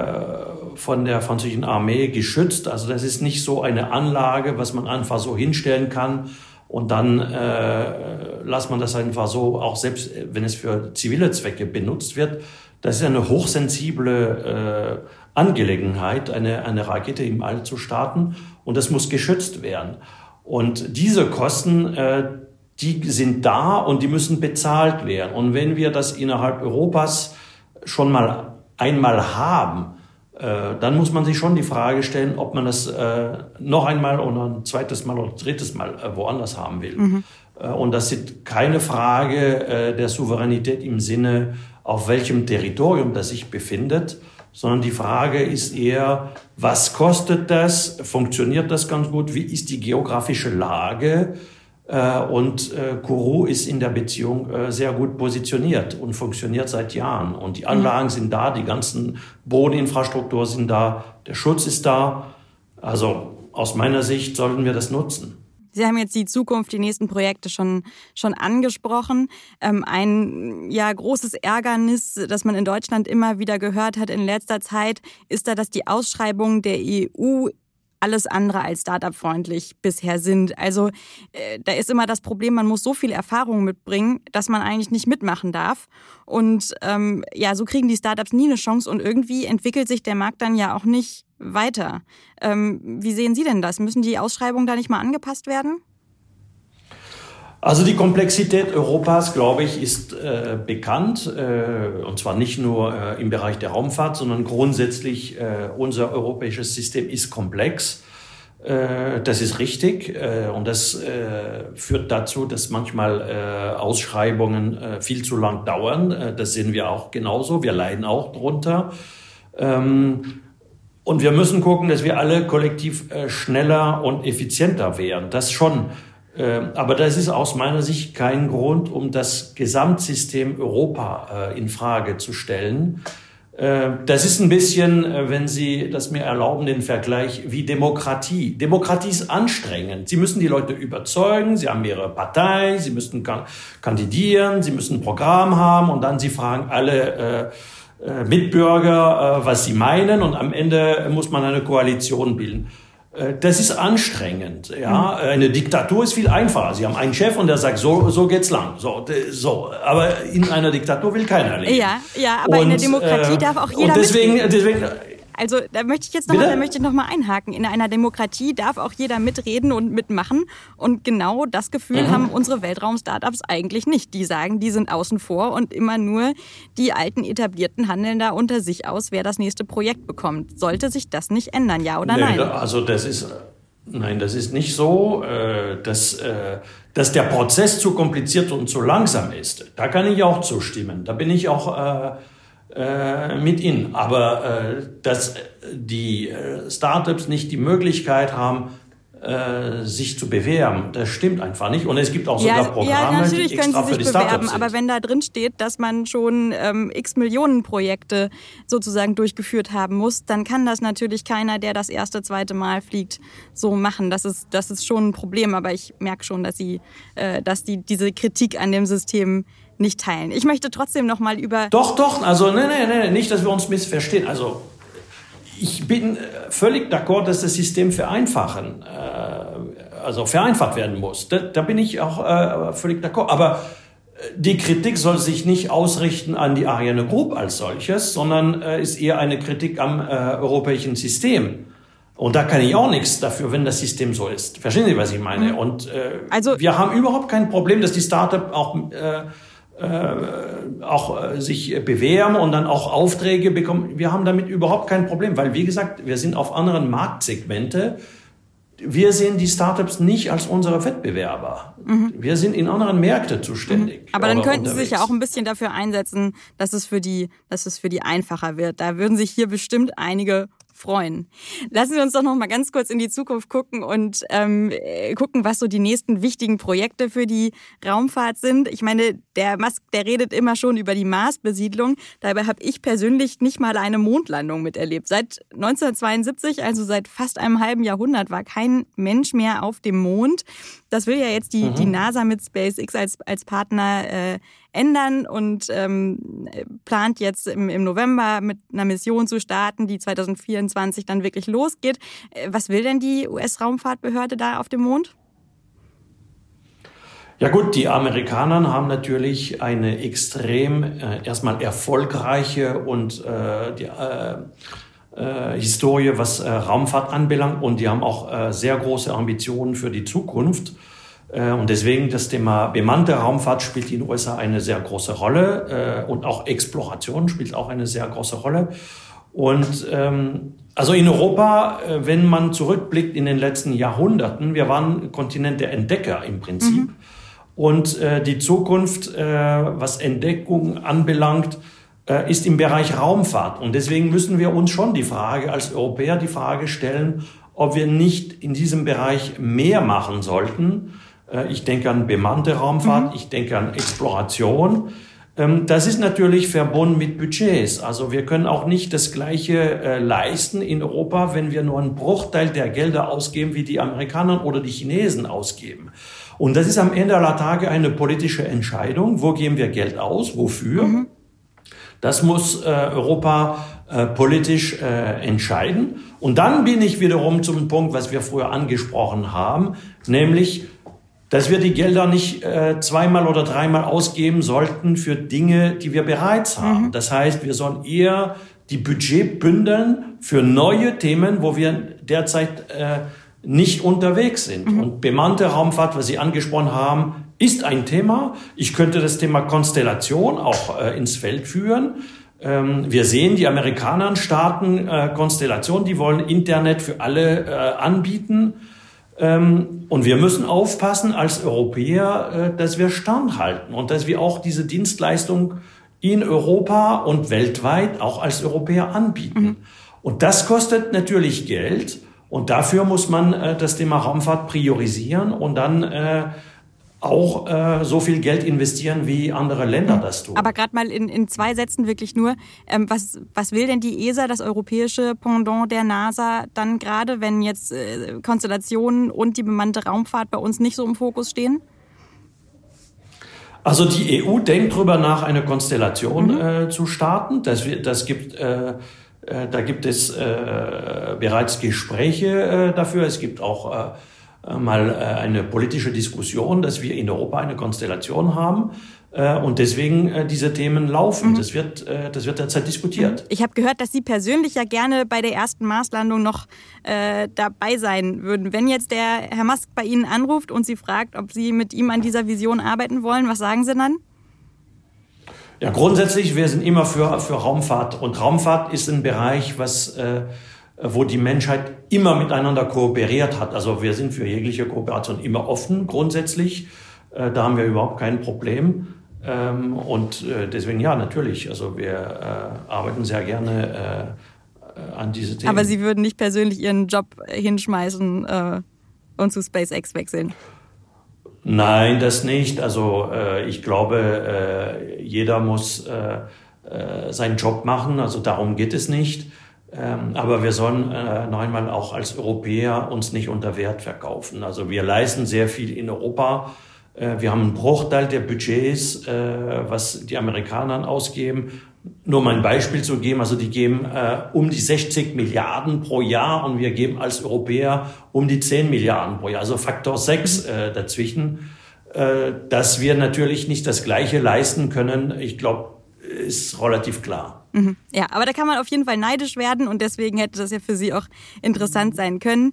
von der französischen Armee geschützt. Also das ist nicht so eine Anlage, was man einfach so hinstellen kann und dann äh, lässt man das einfach so, auch selbst wenn es für zivile Zwecke benutzt wird. Das ist eine hochsensible äh, Angelegenheit, eine, eine Rakete im All zu starten. Und das muss geschützt werden. Und diese Kosten, äh, die sind da und die müssen bezahlt werden. Und wenn wir das innerhalb Europas schon mal einmal haben, dann muss man sich schon die Frage stellen, ob man das äh, noch einmal oder ein zweites Mal oder drittes Mal äh, woanders haben will. Mhm. Äh, und das ist keine Frage äh, der Souveränität im Sinne, auf welchem Territorium das sich befindet, sondern die Frage ist eher, was kostet das? Funktioniert das ganz gut? Wie ist die geografische Lage? Äh, und äh, Kourou ist in der Beziehung äh, sehr gut positioniert und funktioniert seit Jahren. Und die Anlagen mhm. sind da, die ganzen Bodeninfrastruktur sind da, der Schutz ist da. Also aus meiner Sicht sollten wir das nutzen. Sie haben jetzt die Zukunft, die nächsten Projekte schon, schon angesprochen. Ähm, ein ja, großes Ärgernis, das man in Deutschland immer wieder gehört hat in letzter Zeit, ist da, dass die Ausschreibungen der EU alles andere als Startup-freundlich bisher sind. Also äh, da ist immer das Problem, man muss so viel Erfahrung mitbringen, dass man eigentlich nicht mitmachen darf. Und ähm, ja, so kriegen die Startups nie eine Chance und irgendwie entwickelt sich der Markt dann ja auch nicht weiter. Ähm, wie sehen Sie denn das? Müssen die Ausschreibungen da nicht mal angepasst werden? Also die Komplexität Europas, glaube ich, ist äh, bekannt, äh, und zwar nicht nur äh, im Bereich der Raumfahrt, sondern grundsätzlich äh, unser europäisches System ist komplex. Äh, das ist richtig äh, und das äh, führt dazu, dass manchmal Ausschreibungen viel zu lang dauern. Das sehen wir auch genauso. Wir leiden auch drunter. Ähm, und wir müssen gucken, dass wir alle kollektiv schneller und effizienter werden. Das schon. Aber das ist aus meiner Sicht kein Grund, um das Gesamtsystem Europa in Frage zu stellen. Äh, das ist ein bisschen, äh, wenn Sie das mir erlauben, den Vergleich wie Demokratie. Demokratie ist anstrengend. Sie müssen die Leute überzeugen, Sie haben Ihre Partei, Sie müssen kandidieren, Sie müssen ein Programm haben und dann Sie fragen alle äh, Mitbürger, was sie meinen und am Ende muss man eine Koalition bilden. Äh, das ist anstrengend. Ja, mhm. eine Diktatur ist viel einfacher. Sie haben einen Chef und der sagt, so, so geht's lang. So, so. Aber in einer Diktatur will keiner leben. Ja, ja, aber und, in der Demokratie äh, darf auch jeder und deswegen, deswegen also da möchte ich jetzt noch, mal, da möchte ich noch mal einhaken. In einer Demokratie darf auch jeder mitreden und mitmachen. Und genau das Gefühl mhm. haben unsere Weltraum-Startups eigentlich nicht. Die sagen, die sind außen vor und immer nur die alten etablierten handeln da unter sich aus, wer das nächste Projekt bekommt. Sollte sich das nicht ändern, ja oder nee, nein? Also das ist Nein, das ist nicht so, äh, dass, äh, dass der Prozess zu kompliziert und zu langsam ist. Da kann ich auch zustimmen. Da bin ich auch äh, mit ihnen. Aber äh, dass die äh, Startups nicht die Möglichkeit haben, äh, sich zu bewerben. Das stimmt einfach nicht. Und es gibt auch sogar ja, Programme, ja, die extra für die bewerben, sind. Aber wenn da drin steht, dass man schon ähm, x Millionen Projekte sozusagen durchgeführt haben muss, dann kann das natürlich keiner, der das erste, zweite Mal fliegt, so machen. Das ist, das ist schon ein Problem. Aber ich merke schon, dass sie, äh, dass die diese Kritik an dem System nicht teilen. Ich möchte trotzdem noch mal über... Doch, doch, also nee, nee, nee, nicht, dass wir uns missverstehen. Also ich bin äh, völlig d'accord, dass das System vereinfachen, äh, also vereinfacht werden muss. Da, da bin ich auch äh, völlig d'accord. Aber äh, die Kritik soll sich nicht ausrichten an die Ariane Group als solches, sondern äh, ist eher eine Kritik am äh, europäischen System. Und da kann ich auch nichts dafür, wenn das System so ist. Verstehen Sie, was ich meine? Mhm. Und äh, also, wir haben überhaupt kein Problem, dass die Startup auch äh, äh, auch äh, sich bewähren und dann auch Aufträge bekommen. Wir haben damit überhaupt kein Problem, weil wie gesagt, wir sind auf anderen Marktsegmente. Wir sehen die Startups nicht als unsere Wettbewerber. Mhm. Wir sind in anderen Märkten zuständig. Mhm. Aber dann könnten unterwegs. Sie sich ja auch ein bisschen dafür einsetzen, dass es für die, dass es für die einfacher wird. Da würden sich hier bestimmt einige freuen. Lassen Sie uns doch noch mal ganz kurz in die Zukunft gucken und ähm, gucken, was so die nächsten wichtigen Projekte für die Raumfahrt sind. Ich meine, der Musk, der redet immer schon über die Marsbesiedlung. Dabei habe ich persönlich nicht mal eine Mondlandung miterlebt. Seit 1972, also seit fast einem halben Jahrhundert, war kein Mensch mehr auf dem Mond. Das will ja jetzt die, mhm. die NASA mit SpaceX als, als Partner äh, ändern und ähm, plant jetzt im, im November mit einer Mission zu starten, die 2024 dann wirklich losgeht. Äh, was will denn die US-Raumfahrtbehörde da auf dem Mond? Ja gut, die Amerikaner haben natürlich eine extrem äh, erstmal erfolgreiche und äh, die, äh, äh, Historie, was äh, Raumfahrt anbelangt und die haben auch äh, sehr große Ambitionen für die Zukunft. Äh, und deswegen das Thema bemannte Raumfahrt spielt in den USA eine sehr große Rolle äh, und auch Exploration spielt auch eine sehr große Rolle. Und ähm, also in Europa, äh, wenn man zurückblickt in den letzten Jahrhunderten, wir waren Kontinent der Entdecker im Prinzip. Mhm. Und äh, die Zukunft, äh, was Entdeckung anbelangt, äh, ist im Bereich Raumfahrt. Und deswegen müssen wir uns schon die Frage als Europäer die Frage stellen, ob wir nicht in diesem Bereich mehr machen sollten ich denke an bemannte Raumfahrt, mhm. ich denke an Exploration. Ähm, das ist natürlich verbunden mit Budgets. Also wir können auch nicht das Gleiche äh, leisten in Europa, wenn wir nur einen Bruchteil der Gelder ausgeben, wie die Amerikaner oder die Chinesen ausgeben. Und das ist am Ende aller Tage eine politische Entscheidung. Wo geben wir Geld aus? Wofür? Mhm. Das muss äh, Europa äh, politisch äh, entscheiden. Und dann bin ich wiederum zum Punkt, was wir früher angesprochen haben, nämlich dass wir die Gelder nicht äh, zweimal oder dreimal ausgeben sollten für Dinge, die wir bereits haben. Mhm. Das heißt, wir sollen eher die Budget bündeln für neue Themen, wo wir derzeit äh, nicht unterwegs sind. Mhm. Und bemannte Raumfahrt, was Sie angesprochen haben, ist ein Thema. Ich könnte das Thema Konstellation auch äh, ins Feld führen. Ähm, wir sehen, die Amerikaner starten äh, Konstellationen, die wollen Internet für alle äh, anbieten. Ähm, und wir müssen aufpassen als Europäer, äh, dass wir standhalten und dass wir auch diese Dienstleistung in Europa und weltweit auch als Europäer anbieten. Mhm. Und das kostet natürlich Geld. Und dafür muss man äh, das Thema Raumfahrt priorisieren und dann äh, auch äh, so viel Geld investieren, wie andere Länder mhm. das tun. Aber gerade mal in, in zwei Sätzen wirklich nur, ähm, was, was will denn die ESA, das europäische Pendant der NASA, dann gerade, wenn jetzt äh, Konstellationen und die bemannte Raumfahrt bei uns nicht so im Fokus stehen? Also die EU denkt darüber nach, eine Konstellation mhm. äh, zu starten. Das, das gibt, äh, äh, da gibt es äh, bereits Gespräche äh, dafür. Es gibt auch äh, äh, mal äh, eine politische Diskussion, dass wir in Europa eine Konstellation haben. Äh, und deswegen diese Themen laufen. Mhm. Das, wird, das wird derzeit diskutiert. Mhm. Ich habe gehört, dass Sie persönlich ja gerne bei der ersten Marslandung noch äh, dabei sein würden. Wenn jetzt der Herr Musk bei Ihnen anruft und Sie fragt, ob Sie mit ihm an dieser Vision arbeiten wollen, was sagen Sie dann? Ja, grundsätzlich, wir sind immer für, für Raumfahrt. Und Raumfahrt ist ein Bereich, was äh, wo die Menschheit immer miteinander kooperiert hat. Also wir sind für jegliche Kooperation immer offen, grundsätzlich. Äh, da haben wir überhaupt kein Problem. Ähm, und äh, deswegen ja, natürlich. Also wir äh, arbeiten sehr gerne an diese Themen. Aber Sie würden nicht persönlich Ihren Job hinschmeißen und zu SpaceX wechseln? Nein, das nicht. Also ich glaube, jeder muss seinen Job machen. Also darum geht es nicht. Ähm, aber wir sollen äh, noch einmal auch als Europäer uns nicht unter Wert verkaufen. Also wir leisten sehr viel in Europa. Äh, wir haben einen Bruchteil der Budgets, äh, was die Amerikaner ausgeben. Nur mal ein Beispiel zu geben, also die geben äh, um die 60 Milliarden pro Jahr und wir geben als Europäer um die 10 Milliarden pro Jahr, also Faktor 6 äh, dazwischen. Äh, dass wir natürlich nicht das Gleiche leisten können, ich glaube, ist relativ klar. Mhm. Ja, aber da kann man auf jeden Fall neidisch werden und deswegen hätte das ja für Sie auch interessant sein können.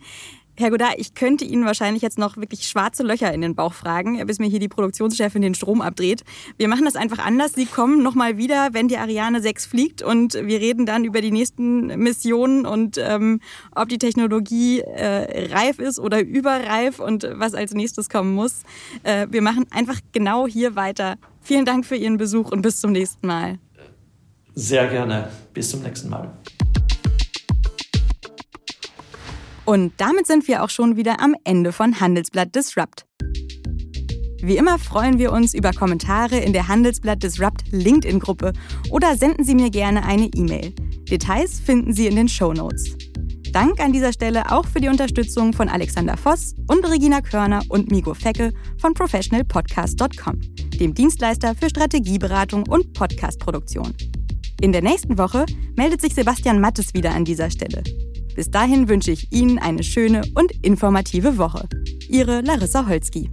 Herr Godard, ich könnte Ihnen wahrscheinlich jetzt noch wirklich schwarze Löcher in den Bauch fragen, bis mir hier die Produktionschefin den Strom abdreht. Wir machen das einfach anders. Sie kommen nochmal wieder, wenn die Ariane 6 fliegt und wir reden dann über die nächsten Missionen und ähm, ob die Technologie äh, reif ist oder überreif und was als nächstes kommen muss. Äh, wir machen einfach genau hier weiter. Vielen Dank für Ihren Besuch und bis zum nächsten Mal. Sehr gerne. Bis zum nächsten Mal. Und damit sind wir auch schon wieder am Ende von Handelsblatt Disrupt. Wie immer freuen wir uns über Kommentare in der Handelsblatt Disrupt LinkedIn-Gruppe oder senden Sie mir gerne eine E-Mail. Details finden Sie in den Show Notes. Dank an dieser Stelle auch für die Unterstützung von Alexander Voss und Regina Körner und Migo Fecke von professionalpodcast.com, dem Dienstleister für Strategieberatung und Podcastproduktion. In der nächsten Woche meldet sich Sebastian Mattes wieder an dieser Stelle. Bis dahin wünsche ich Ihnen eine schöne und informative Woche. Ihre Larissa Holzki.